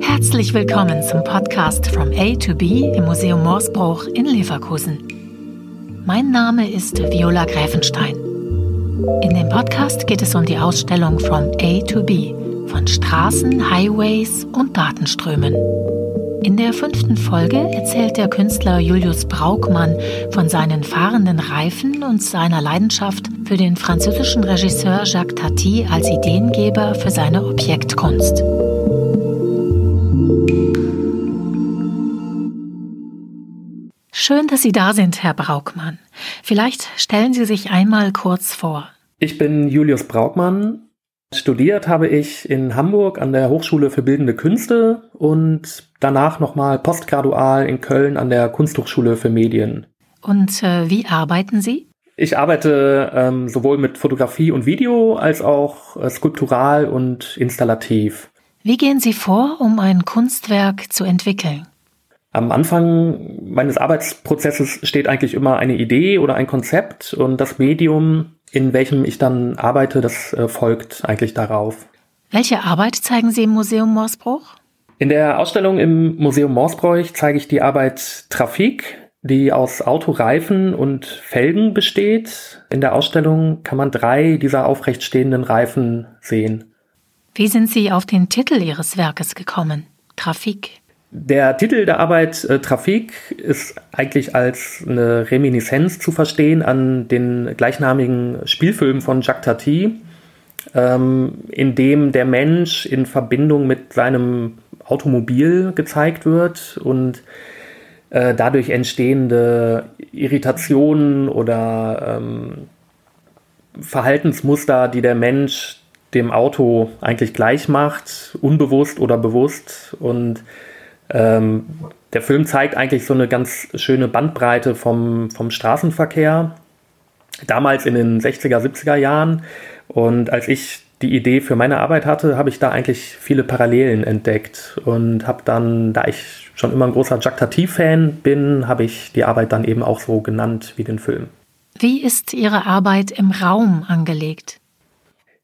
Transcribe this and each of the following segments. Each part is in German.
Herzlich willkommen zum Podcast From A to B im Museum Morsbruch in Leverkusen. Mein Name ist Viola Gräfenstein. In dem Podcast geht es um die Ausstellung From A to B von Straßen, Highways und Datenströmen. In der fünften Folge erzählt der Künstler Julius Braukmann von seinen fahrenden Reifen und seiner Leidenschaft für den französischen Regisseur Jacques Tati als Ideengeber für seine Objektkunst. Schön, dass Sie da sind, Herr Braukmann. Vielleicht stellen Sie sich einmal kurz vor. Ich bin Julius Braukmann, Studiert habe ich in Hamburg an der Hochschule für Bildende Künste und danach nochmal postgradual in Köln an der Kunsthochschule für Medien. Und äh, wie arbeiten Sie? Ich arbeite ähm, sowohl mit Fotografie und Video als auch äh, skulptural und installativ. Wie gehen Sie vor, um ein Kunstwerk zu entwickeln? Am Anfang meines Arbeitsprozesses steht eigentlich immer eine Idee oder ein Konzept und das Medium in welchem ich dann arbeite, das äh, folgt eigentlich darauf. Welche Arbeit zeigen Sie im Museum Morsbruch? In der Ausstellung im Museum Morsbruch zeige ich die Arbeit Trafik, die aus Autoreifen und Felgen besteht. In der Ausstellung kann man drei dieser aufrecht stehenden Reifen sehen. Wie sind Sie auf den Titel Ihres Werkes gekommen? Trafik. Der Titel der Arbeit äh, Trafik ist eigentlich als eine Reminiszenz zu verstehen an den gleichnamigen Spielfilm von Jacques Tati, ähm, in dem der Mensch in Verbindung mit seinem Automobil gezeigt wird und äh, dadurch entstehende Irritationen oder ähm, Verhaltensmuster, die der Mensch dem Auto eigentlich gleich macht, unbewusst oder bewusst und ähm, der Film zeigt eigentlich so eine ganz schöne Bandbreite vom, vom Straßenverkehr. Damals in den 60er, 70er Jahren. Und als ich die Idee für meine Arbeit hatte, habe ich da eigentlich viele Parallelen entdeckt und habe dann, da ich schon immer ein großer Jacques Tati-Fan bin, habe ich die Arbeit dann eben auch so genannt wie den Film. Wie ist Ihre Arbeit im Raum angelegt?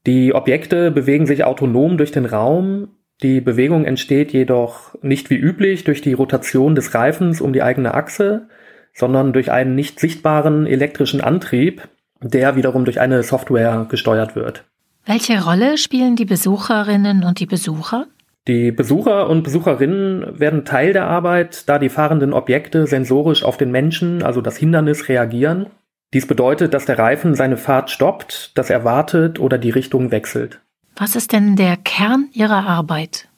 Die Objekte bewegen sich autonom durch den Raum. Die Bewegung entsteht jedoch nicht wie üblich durch die Rotation des Reifens um die eigene Achse, sondern durch einen nicht sichtbaren elektrischen Antrieb, der wiederum durch eine Software gesteuert wird. Welche Rolle spielen die Besucherinnen und die Besucher? Die Besucher und Besucherinnen werden Teil der Arbeit, da die fahrenden Objekte sensorisch auf den Menschen, also das Hindernis, reagieren. Dies bedeutet, dass der Reifen seine Fahrt stoppt, dass er wartet oder die Richtung wechselt. Was ist denn der Kern Ihrer Arbeit?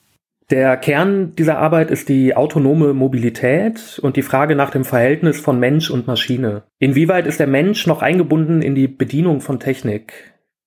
Der Kern dieser Arbeit ist die autonome Mobilität und die Frage nach dem Verhältnis von Mensch und Maschine. Inwieweit ist der Mensch noch eingebunden in die Bedienung von Technik?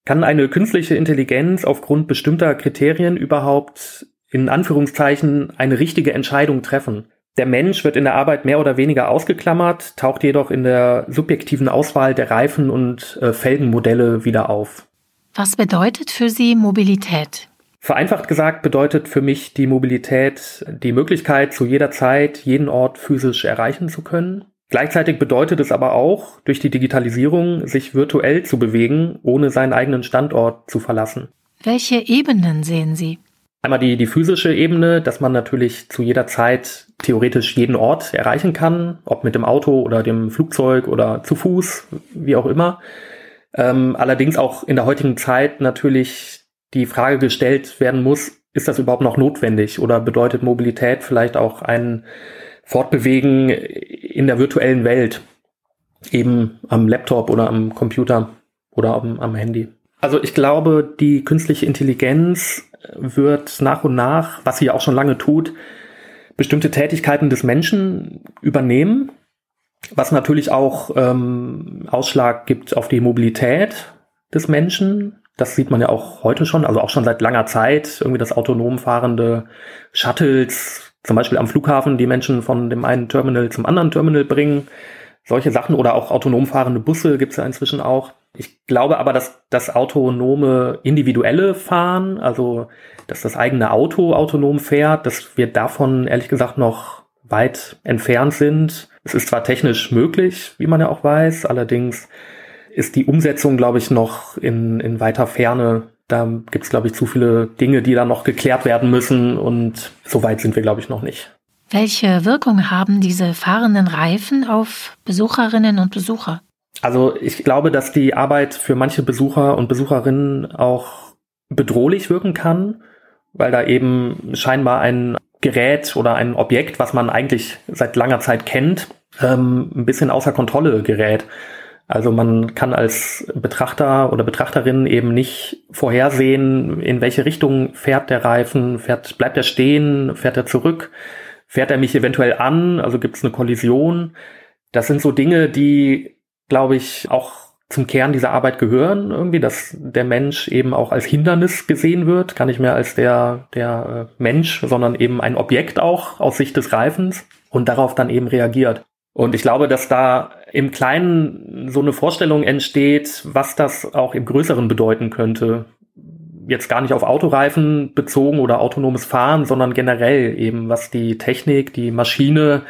Kann eine künstliche Intelligenz aufgrund bestimmter Kriterien überhaupt in Anführungszeichen eine richtige Entscheidung treffen? Der Mensch wird in der Arbeit mehr oder weniger ausgeklammert, taucht jedoch in der subjektiven Auswahl der Reifen und äh, Felgenmodelle wieder auf. Was bedeutet für Sie Mobilität? Vereinfacht gesagt bedeutet für mich die Mobilität die Möglichkeit, zu jeder Zeit jeden Ort physisch erreichen zu können. Gleichzeitig bedeutet es aber auch, durch die Digitalisierung sich virtuell zu bewegen, ohne seinen eigenen Standort zu verlassen. Welche Ebenen sehen Sie? Einmal die, die physische Ebene, dass man natürlich zu jeder Zeit theoretisch jeden Ort erreichen kann, ob mit dem Auto oder dem Flugzeug oder zu Fuß, wie auch immer. Ähm, allerdings auch in der heutigen Zeit natürlich die Frage gestellt werden muss, ist das überhaupt noch notwendig oder bedeutet Mobilität vielleicht auch ein Fortbewegen in der virtuellen Welt, eben am Laptop oder am Computer oder am, am Handy. Also ich glaube, die künstliche Intelligenz wird nach und nach, was sie auch schon lange tut, bestimmte Tätigkeiten des Menschen übernehmen was natürlich auch ähm, Ausschlag gibt auf die Mobilität des Menschen. Das sieht man ja auch heute schon, also auch schon seit langer Zeit. Irgendwie das autonom fahrende Shuttles, zum Beispiel am Flughafen, die Menschen von dem einen Terminal zum anderen Terminal bringen. Solche Sachen oder auch autonom fahrende Busse gibt's ja inzwischen auch. Ich glaube aber, dass das autonome individuelle Fahren, also dass das eigene Auto autonom fährt, dass wir davon ehrlich gesagt noch weit entfernt sind. Es ist zwar technisch möglich, wie man ja auch weiß, allerdings ist die Umsetzung, glaube ich, noch in, in weiter Ferne Da gibt es, glaube ich, zu viele Dinge, die da noch geklärt werden müssen und so weit sind wir, glaube ich, noch nicht. Welche Wirkung haben diese fahrenden Reifen auf Besucherinnen und Besucher? Also ich glaube, dass die Arbeit für manche Besucher und Besucherinnen auch bedrohlich wirken kann, weil da eben scheinbar ein Gerät oder ein Objekt, was man eigentlich seit langer Zeit kennt, ähm, ein bisschen außer Kontrolle gerät. Also man kann als Betrachter oder Betrachterin eben nicht vorhersehen, in welche Richtung fährt der Reifen, fährt, bleibt er stehen, fährt er zurück, fährt er mich eventuell an, also gibt es eine Kollision. Das sind so Dinge, die, glaube ich, auch zum Kern dieser Arbeit gehören, irgendwie, dass der Mensch eben auch als Hindernis gesehen wird, gar nicht mehr als der, der äh, Mensch, sondern eben ein Objekt auch aus Sicht des Reifens und darauf dann eben reagiert. Und ich glaube, dass da im Kleinen so eine Vorstellung entsteht, was das auch im Größeren bedeuten könnte. Jetzt gar nicht auf Autoreifen bezogen oder autonomes Fahren, sondern generell eben, was die Technik, die Maschine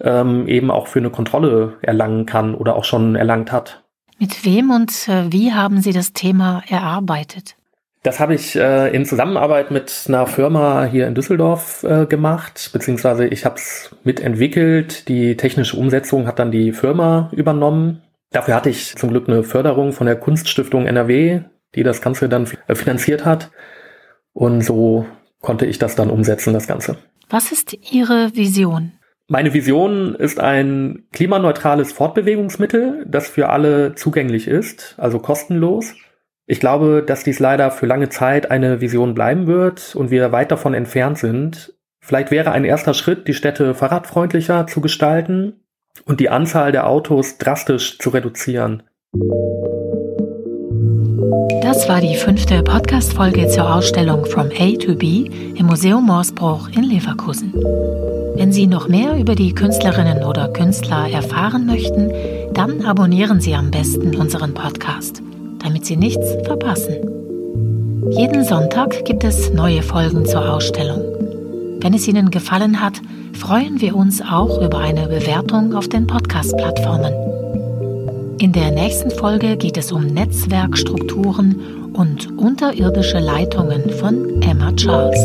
ähm, eben auch für eine Kontrolle erlangen kann oder auch schon erlangt hat. Mit wem und äh, wie haben Sie das Thema erarbeitet? Das habe ich äh, in Zusammenarbeit mit einer Firma hier in Düsseldorf äh, gemacht, beziehungsweise ich habe es mitentwickelt. Die technische Umsetzung hat dann die Firma übernommen. Dafür hatte ich zum Glück eine Förderung von der Kunststiftung NRW, die das Ganze dann äh, finanziert hat. Und so konnte ich das dann umsetzen, das Ganze. Was ist Ihre Vision? Meine Vision ist ein klimaneutrales Fortbewegungsmittel, das für alle zugänglich ist, also kostenlos ich glaube, dass dies leider für lange Zeit eine Vision bleiben wird und wir weit davon entfernt sind. Vielleicht wäre ein erster Schritt, die Städte fahrradfreundlicher zu gestalten und die Anzahl der Autos drastisch zu reduzieren. Das war die fünfte Podcast-Folge zur Ausstellung From A to B im Museum Morsbruch in Leverkusen. Wenn Sie noch mehr über die Künstlerinnen oder Künstler erfahren möchten, dann abonnieren Sie am besten unseren Podcast damit Sie nichts verpassen. Jeden Sonntag gibt es neue Folgen zur Ausstellung. Wenn es Ihnen gefallen hat, freuen wir uns auch über eine Bewertung auf den Podcast-Plattformen. In der nächsten Folge geht es um Netzwerkstrukturen und unterirdische Leitungen von Emma Charles.